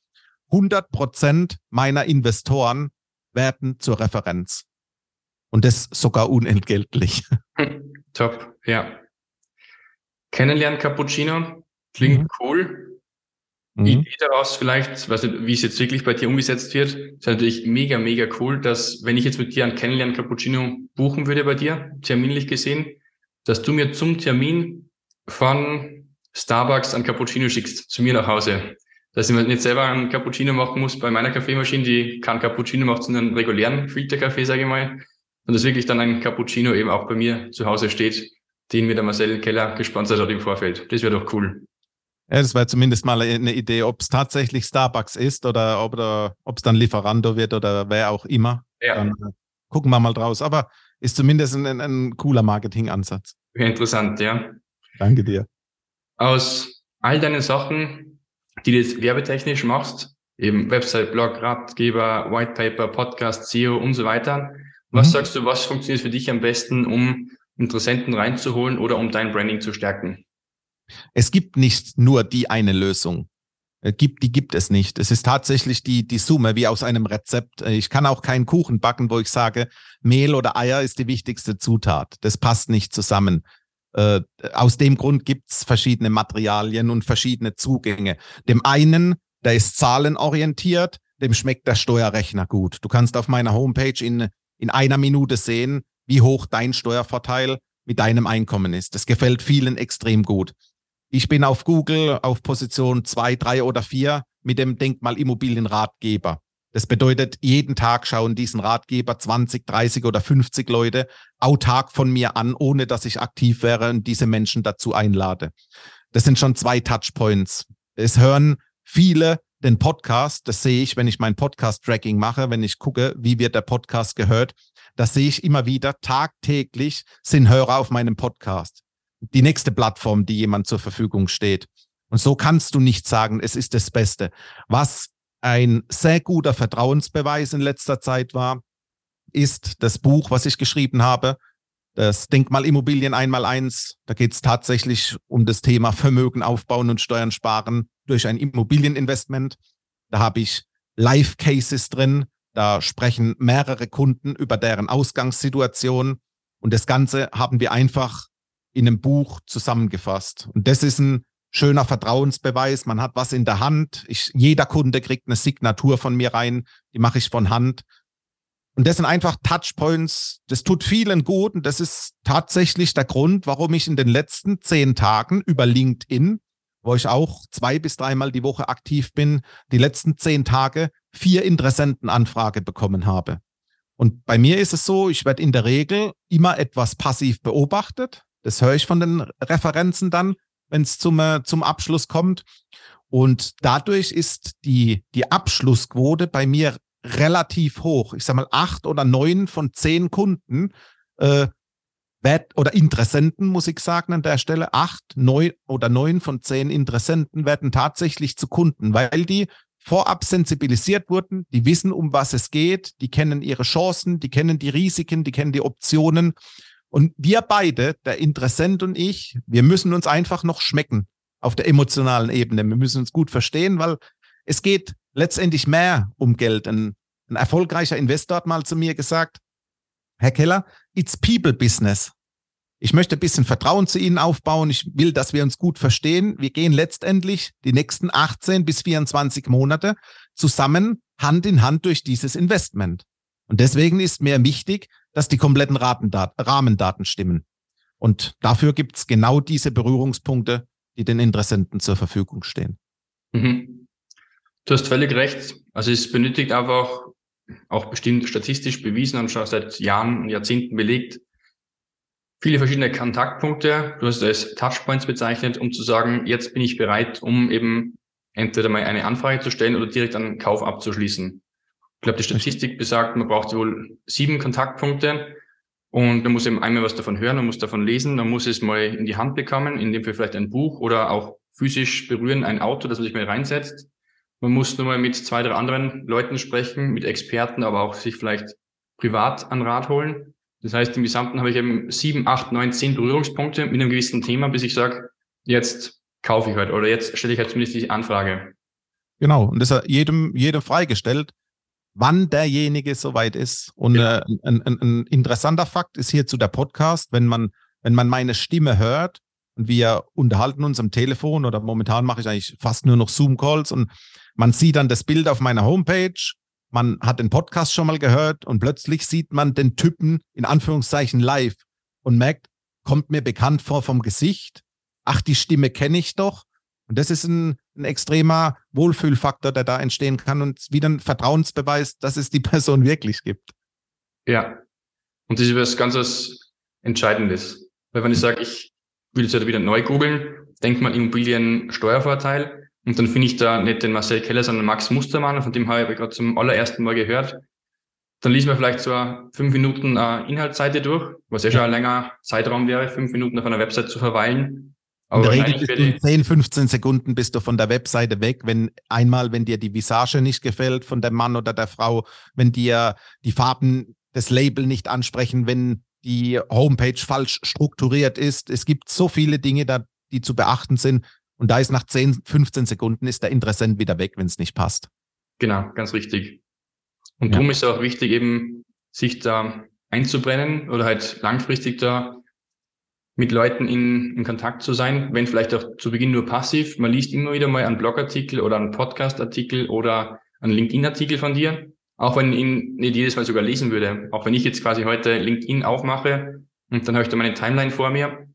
100 Prozent meiner Investoren werden zur Referenz. Und das sogar unentgeltlich. Top, ja. Kennenlernen Cappuccino klingt mhm. cool. Mhm. Idee daraus vielleicht, weiß nicht, wie es jetzt wirklich bei dir umgesetzt wird, ist natürlich mega, mega cool, dass wenn ich jetzt mit dir ein Kennenlernen Cappuccino buchen würde bei dir, terminlich gesehen, dass du mir zum Termin von Starbucks ein Cappuccino schickst, zu mir nach Hause dass ich mir nicht selber einen Cappuccino machen muss bei meiner Kaffeemaschine, die kein Cappuccino macht, sondern einen regulären Filterkaffee, sage ich mal. Und dass wirklich dann ein Cappuccino eben auch bei mir zu Hause steht, den mir der Marcel Keller gesponsert hat im Vorfeld. Das wäre doch cool. Ja, das wäre zumindest mal eine Idee, ob es tatsächlich Starbucks ist oder ob es dann Lieferando wird oder wer auch immer. Ja. Dann äh, gucken wir mal draus. Aber ist zumindest ein, ein cooler Marketingansatz. Interessant, ja. Danke dir. Aus all deinen Sachen die du jetzt werbetechnisch machst, eben Website, Blog, Ratgeber, Whitepaper, Podcast, SEO und so weiter. Was mhm. sagst du, was funktioniert für dich am besten, um Interessenten reinzuholen oder um dein Branding zu stärken? Es gibt nicht nur die eine Lösung. Äh, gibt, die gibt es nicht. Es ist tatsächlich die, die Summe wie aus einem Rezept. Äh, ich kann auch keinen Kuchen backen, wo ich sage, Mehl oder Eier ist die wichtigste Zutat. Das passt nicht zusammen. Äh, aus dem Grund gibt es verschiedene Materialien und verschiedene Zugänge. Dem einen, der ist zahlenorientiert, dem schmeckt der Steuerrechner gut. Du kannst auf meiner Homepage in, in einer Minute sehen, wie hoch dein Steuervorteil mit deinem Einkommen ist. Das gefällt vielen extrem gut. Ich bin auf Google auf Position zwei, drei oder vier mit dem Denkmal Immobilienratgeber. Das bedeutet, jeden Tag schauen diesen Ratgeber 20, 30 oder 50 Leute autark von mir an, ohne dass ich aktiv wäre und diese Menschen dazu einlade. Das sind schon zwei Touchpoints. Es hören viele den Podcast, das sehe ich, wenn ich mein Podcast-Tracking mache, wenn ich gucke, wie wird der Podcast gehört. Das sehe ich immer wieder. Tagtäglich sind Hörer auf meinem Podcast. Die nächste Plattform, die jemand zur Verfügung steht. Und so kannst du nicht sagen, es ist das Beste. Was ein sehr guter Vertrauensbeweis in letzter Zeit war, ist das Buch, was ich geschrieben habe, das Denkmal Immobilien einmal eins. Da geht es tatsächlich um das Thema Vermögen aufbauen und Steuern sparen durch ein Immobilieninvestment. Da habe ich Live-Cases drin. Da sprechen mehrere Kunden über deren Ausgangssituation. Und das Ganze haben wir einfach in einem Buch zusammengefasst. Und das ist ein schöner Vertrauensbeweis. Man hat was in der Hand. Ich, jeder Kunde kriegt eine Signatur von mir rein. Die mache ich von Hand. Und das sind einfach Touchpoints. Das tut vielen gut. Und das ist tatsächlich der Grund, warum ich in den letzten zehn Tagen über LinkedIn, wo ich auch zwei bis dreimal die Woche aktiv bin, die letzten zehn Tage vier Interessentenanfrage bekommen habe. Und bei mir ist es so, ich werde in der Regel immer etwas passiv beobachtet. Das höre ich von den Referenzen dann wenn es zum, äh, zum Abschluss kommt. Und dadurch ist die, die Abschlussquote bei mir relativ hoch. Ich sage mal, acht oder neun von zehn Kunden äh, oder Interessenten, muss ich sagen, an der Stelle, acht, neun oder neun von zehn Interessenten werden tatsächlich zu Kunden, weil die vorab sensibilisiert wurden, die wissen, um was es geht, die kennen ihre Chancen, die kennen die Risiken, die kennen die Optionen und wir beide, der Interessent und ich, wir müssen uns einfach noch schmecken auf der emotionalen Ebene. Wir müssen uns gut verstehen, weil es geht letztendlich mehr um Geld. Ein, ein erfolgreicher Investor hat mal zu mir gesagt, Herr Keller, it's people business. Ich möchte ein bisschen Vertrauen zu Ihnen aufbauen. Ich will, dass wir uns gut verstehen. Wir gehen letztendlich die nächsten 18 bis 24 Monate zusammen Hand in Hand durch dieses Investment. Und deswegen ist mir wichtig, dass die kompletten Rahmendaten stimmen. Und dafür gibt es genau diese Berührungspunkte, die den Interessenten zur Verfügung stehen. Mhm. Du hast völlig recht. Also es benötigt einfach auch bestimmt statistisch bewiesen und schon seit Jahren und Jahrzehnten belegt, viele verschiedene Kontaktpunkte. Du hast es Touchpoints bezeichnet, um zu sagen, jetzt bin ich bereit, um eben entweder mal eine Anfrage zu stellen oder direkt einen Kauf abzuschließen. Ich glaube, die Statistik besagt, man braucht wohl sieben Kontaktpunkte und man muss eben einmal was davon hören, man muss davon lesen, man muss es mal in die Hand bekommen, in dem Fall vielleicht ein Buch oder auch physisch berühren, ein Auto, das man sich mal reinsetzt. Man muss nur mal mit zwei, drei anderen Leuten sprechen, mit Experten, aber auch sich vielleicht privat an Rat holen. Das heißt, im Gesamten habe ich eben sieben, acht, neun, zehn Berührungspunkte mit einem gewissen Thema, bis ich sage, jetzt kaufe ich halt oder jetzt stelle ich halt zumindest die Anfrage. Genau, und das ist jedem, jedem freigestellt wann derjenige soweit ist. Und ja. äh, ein, ein, ein, interessanter Fakt ist hierzu der Podcast, wenn man, wenn man meine Stimme hört und wir unterhalten uns am Telefon oder momentan mache ich eigentlich fast nur noch Zoom-Calls und man sieht dann das Bild auf meiner Homepage, man hat den Podcast schon mal gehört und plötzlich sieht man den Typen in Anführungszeichen live und merkt, kommt mir bekannt vor vom Gesicht. Ach, die Stimme kenne ich doch. Und das ist ein, ein extremer Wohlfühlfaktor, der da entstehen kann und wieder ein Vertrauensbeweis, dass es die Person wirklich gibt. Ja. Und das ist was ganz Entscheidendes. Weil wenn ich sage, ich will es halt wieder neu googeln, denkt man Immobilien Steuervorteil und dann finde ich da nicht den Marcel Keller, sondern Max Mustermann, von dem habe ich gerade zum allerersten Mal gehört. Dann liest man vielleicht so fünf Minuten Inhaltsseite durch, was ja schon ein länger Zeitraum wäre, fünf Minuten auf einer Website zu verweilen. Aber in der Regel bist du in 10, 15 Sekunden bist du von der Webseite weg, wenn einmal, wenn dir die Visage nicht gefällt von dem Mann oder der Frau, wenn dir die Farben des Label nicht ansprechen, wenn die Homepage falsch strukturiert ist. Es gibt so viele Dinge da, die zu beachten sind. Und da ist nach 10, 15 Sekunden ist der Interessent wieder weg, wenn es nicht passt. Genau, ganz richtig. Und ja. darum ist es auch wichtig, eben sich da einzubrennen oder halt langfristig da mit Leuten in, in Kontakt zu sein, wenn vielleicht auch zu Beginn nur passiv. Man liest immer wieder mal einen Blogartikel oder einen Podcastartikel oder einen LinkedIn-Artikel von dir. Auch wenn ich ihn nicht jedes Mal sogar lesen würde. Auch wenn ich jetzt quasi heute LinkedIn aufmache Und dann habe ich da meine Timeline vor mir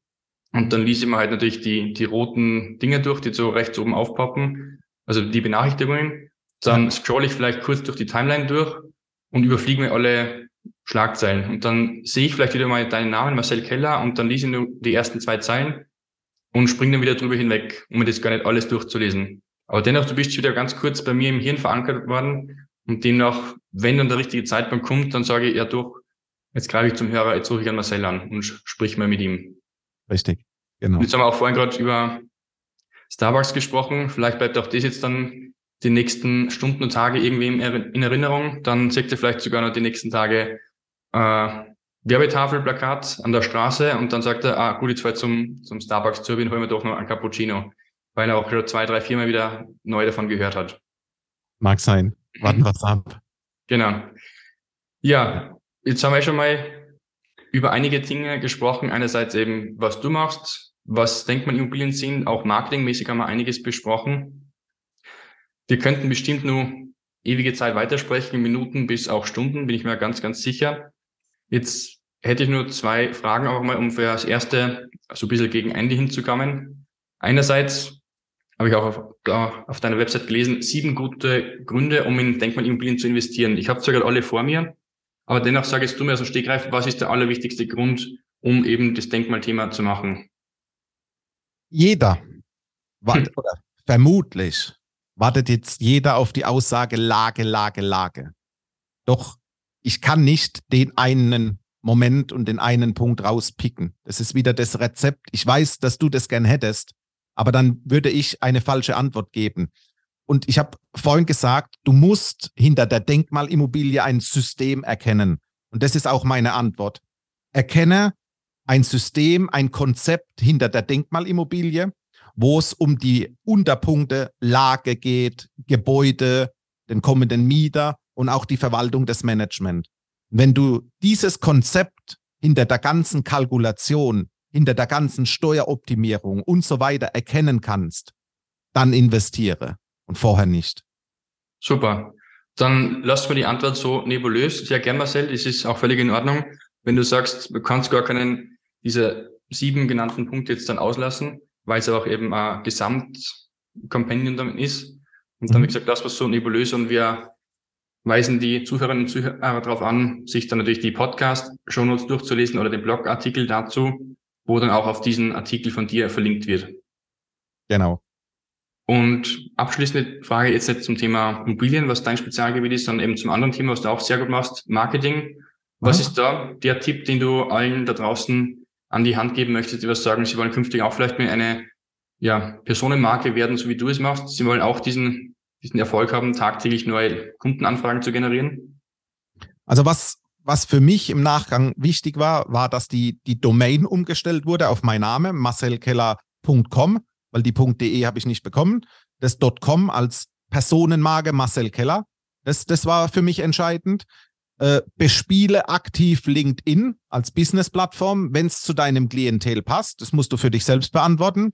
und dann lese ich mir halt natürlich die, die roten Dinge durch, die so rechts oben aufpoppen, also die Benachrichtigungen. Dann scroll ich vielleicht kurz durch die Timeline durch und überfliege mir alle Schlagzeilen. Und dann sehe ich vielleicht wieder mal deinen Namen, Marcel Keller, und dann lese ich nur die ersten zwei Zeilen und springe dann wieder drüber hinweg, um mir das gar nicht alles durchzulesen. Aber dennoch, du bist wieder ganz kurz bei mir im Hirn verankert worden und demnach, wenn dann der richtige Zeitpunkt kommt, dann sage ich, ja doch, jetzt greife ich zum Hörer, jetzt rufe ich an Marcel an und sprich mal mit ihm. Richtig, genau. Jetzt haben wir auch vorhin gerade über Starbucks gesprochen. Vielleicht bleibt auch das jetzt dann die nächsten Stunden und Tage irgendwie in Erinnerung. Dann seht ihr vielleicht sogar noch die nächsten Tage äh, Werbetafel, Plakat an der Straße und dann sagt er, ah gut, jetzt fahr ich zum, zum Starbucks zu, holen wir doch noch ein Cappuccino, weil er auch schon zwei, drei, viermal wieder neu davon gehört hat. Mag sein. Warten wir ab. Genau. Ja, jetzt haben wir schon mal über einige Dinge gesprochen. Einerseits eben, was du machst, was Denkmalimmobilien sind, auch marketingmäßig haben wir einiges besprochen. Wir könnten bestimmt nur ewige Zeit weitersprechen, Minuten bis auch Stunden, bin ich mir ganz, ganz sicher. Jetzt hätte ich nur zwei Fragen auch mal, um für das erste so ein bisschen gegen Ende hinzukommen. Einerseits habe ich auch auf, auf deiner Website gelesen, sieben gute Gründe, um in Denkmalimmobilien zu investieren. Ich habe sogar alle vor mir, aber dennoch sagst du mir also stegreif, was ist der allerwichtigste Grund, um eben das Denkmalthema zu machen? Jeder, hm. oder vermutlich, wartet jetzt jeder auf die Aussage Lage, Lage, Lage. Doch ich kann nicht den einen Moment und den einen Punkt rauspicken. Das ist wieder das Rezept. Ich weiß, dass du das gern hättest, aber dann würde ich eine falsche Antwort geben. Und ich habe vorhin gesagt, du musst hinter der Denkmalimmobilie ein System erkennen. Und das ist auch meine Antwort. Erkenne ein System, ein Konzept hinter der Denkmalimmobilie, wo es um die Unterpunkte Lage geht, Gebäude, den kommenden Mieter und auch die Verwaltung des Management. Wenn du dieses Konzept hinter der ganzen Kalkulation, hinter der ganzen Steueroptimierung und so weiter erkennen kannst, dann investiere und vorher nicht. Super. Dann lass mir die Antwort so nebulös. Sehr gern, Marcel. Das ist auch völlig in Ordnung. Wenn du sagst, du kannst gar keinen dieser sieben genannten Punkte jetzt dann auslassen, weil es auch eben ein Gesamtcompanion damit ist. Und dann, mhm. wie gesagt, das war so nebulös und wir weisen die Zuhörerinnen und Zuhörer darauf an, sich dann natürlich die Podcast-Shownotes durchzulesen oder den Blogartikel dazu, wo dann auch auf diesen Artikel von dir verlinkt wird. Genau. Und abschließende Frage jetzt nicht zum Thema Immobilien, was dein Spezialgebiet ist, sondern eben zum anderen Thema, was du auch sehr gut machst, Marketing. Was mhm. ist da der Tipp, den du allen da draußen an die Hand geben möchtest, die was sagen, sie wollen künftig auch vielleicht mehr eine ja, Personenmarke werden, so wie du es machst. Sie wollen auch diesen diesen Erfolg haben, tagtäglich neue Kundenanfragen zu generieren? Also was, was für mich im Nachgang wichtig war, war, dass die, die Domain umgestellt wurde auf mein Name, marcelkeller.com, weil die .de habe ich nicht bekommen. Das .com als Personenmarke Marcel Keller. Das, das war für mich entscheidend. Äh, bespiele aktiv LinkedIn als Business-Plattform, wenn es zu deinem Klientel passt. Das musst du für dich selbst beantworten.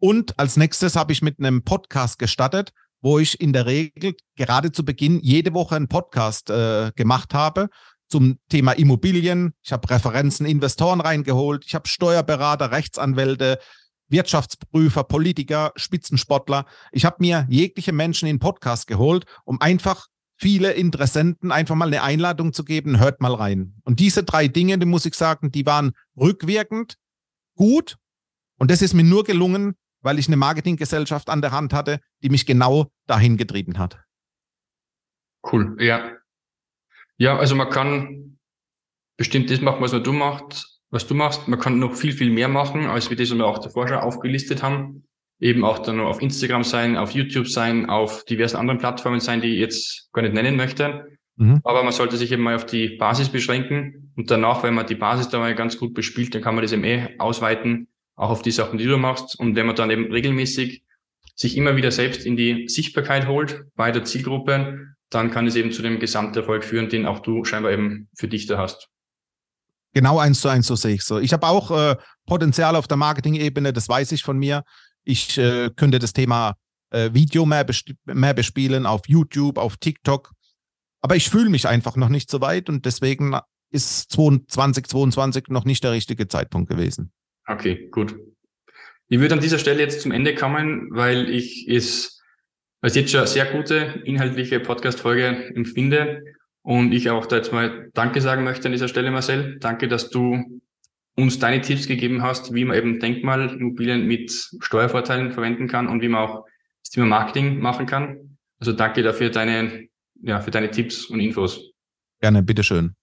Und als nächstes habe ich mit einem Podcast gestartet, wo ich in der Regel gerade zu Beginn jede Woche einen Podcast äh, gemacht habe zum Thema Immobilien. Ich habe Referenzen, Investoren reingeholt. Ich habe Steuerberater, Rechtsanwälte, Wirtschaftsprüfer, Politiker, Spitzensportler. Ich habe mir jegliche Menschen in Podcast geholt, um einfach viele Interessenten einfach mal eine Einladung zu geben, hört mal rein. Und diese drei Dinge, die muss ich sagen, die waren rückwirkend gut. Und das ist mir nur gelungen, weil ich eine Marketinggesellschaft an der Hand hatte, die mich genau dahin getrieben hat. Cool, ja. Ja, also man kann bestimmt das machen, was du machst, was du machst. Man kann noch viel, viel mehr machen, als wir das auch davor schon aufgelistet haben. Eben auch dann auf Instagram sein, auf YouTube sein, auf diversen anderen Plattformen sein, die ich jetzt gar nicht nennen möchte. Mhm. Aber man sollte sich eben mal auf die Basis beschränken und danach, wenn man die Basis da mal ganz gut bespielt, dann kann man das eben eh ausweiten auch auf die Sachen, die du machst. Und wenn man dann eben regelmäßig sich immer wieder selbst in die Sichtbarkeit holt bei der Zielgruppe, dann kann es eben zu dem Gesamterfolg führen, den auch du scheinbar eben für dich da hast. Genau eins zu eins, so sehe ich so. Ich habe auch äh, Potenzial auf der Marketing-Ebene, das weiß ich von mir. Ich äh, könnte das Thema äh, Video mehr, mehr bespielen auf YouTube, auf TikTok. Aber ich fühle mich einfach noch nicht so weit und deswegen ist 2022 noch nicht der richtige Zeitpunkt gewesen. Okay, gut. Ich würde an dieser Stelle jetzt zum Ende kommen, weil ich es als jetzt schon sehr gute inhaltliche Podcast-Folge empfinde und ich auch da jetzt mal Danke sagen möchte an dieser Stelle, Marcel. Danke, dass du uns deine Tipps gegeben hast, wie man eben Denkmalimmobilien mit Steuervorteilen verwenden kann und wie man auch das Thema Marketing machen kann. Also danke dafür deine, ja, für deine Tipps und Infos. Gerne, bitteschön.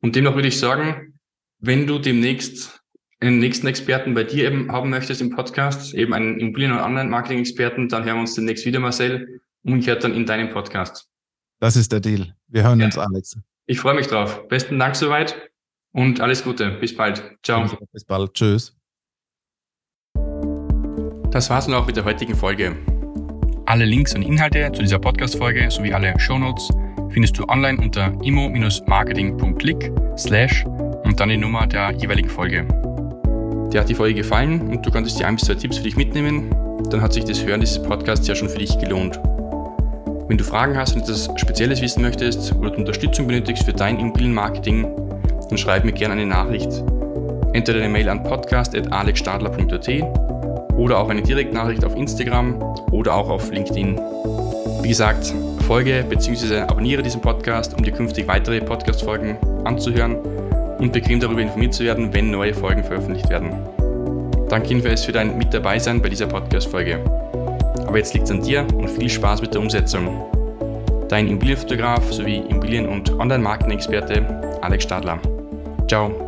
Und demnach würde ich sagen, wenn du demnächst einen nächsten Experten bei dir eben haben möchtest im Podcast, eben einen Immobilien- und Online-Marketing-Experten, dann hören wir uns demnächst wieder, Marcel, umgekehrt dann in deinem Podcast. Das ist der Deal. Wir hören ja. uns, Alex. Ich freue mich drauf. Besten Dank soweit und alles Gute. Bis bald. Ciao. Bis bald. Tschüss. Das war's nun auch mit der heutigen Folge. Alle Links und Inhalte zu dieser Podcast-Folge sowie alle Shownotes findest du online unter immo-marketing.click slash und dann die Nummer der jeweiligen Folge. Dir hat die Folge gefallen und du konntest dir ein bis zwei Tipps für dich mitnehmen, dann hat sich das Hören dieses Podcasts ja schon für dich gelohnt. Wenn du Fragen hast und etwas Spezielles wissen möchtest oder du Unterstützung benötigst für dein Immobilienmarketing, dann schreib mir gerne eine Nachricht. Entweder eine Mail an podcast.alexstadler.at oder auch eine Direktnachricht auf Instagram oder auch auf LinkedIn. Wie gesagt, folge bzw. abonniere diesen Podcast, um dir künftig weitere Podcast-Folgen anzuhören und bequem darüber informiert zu werden, wenn neue Folgen veröffentlicht werden. Danke jedenfalls für dein Mit dabei sein bei dieser Podcast-Folge. Aber jetzt liegt es an dir und viel Spaß mit der Umsetzung. Dein Immobilienfotograf sowie Immobilien- und Online-Marketing-Experte Alex Stadler. Ciao.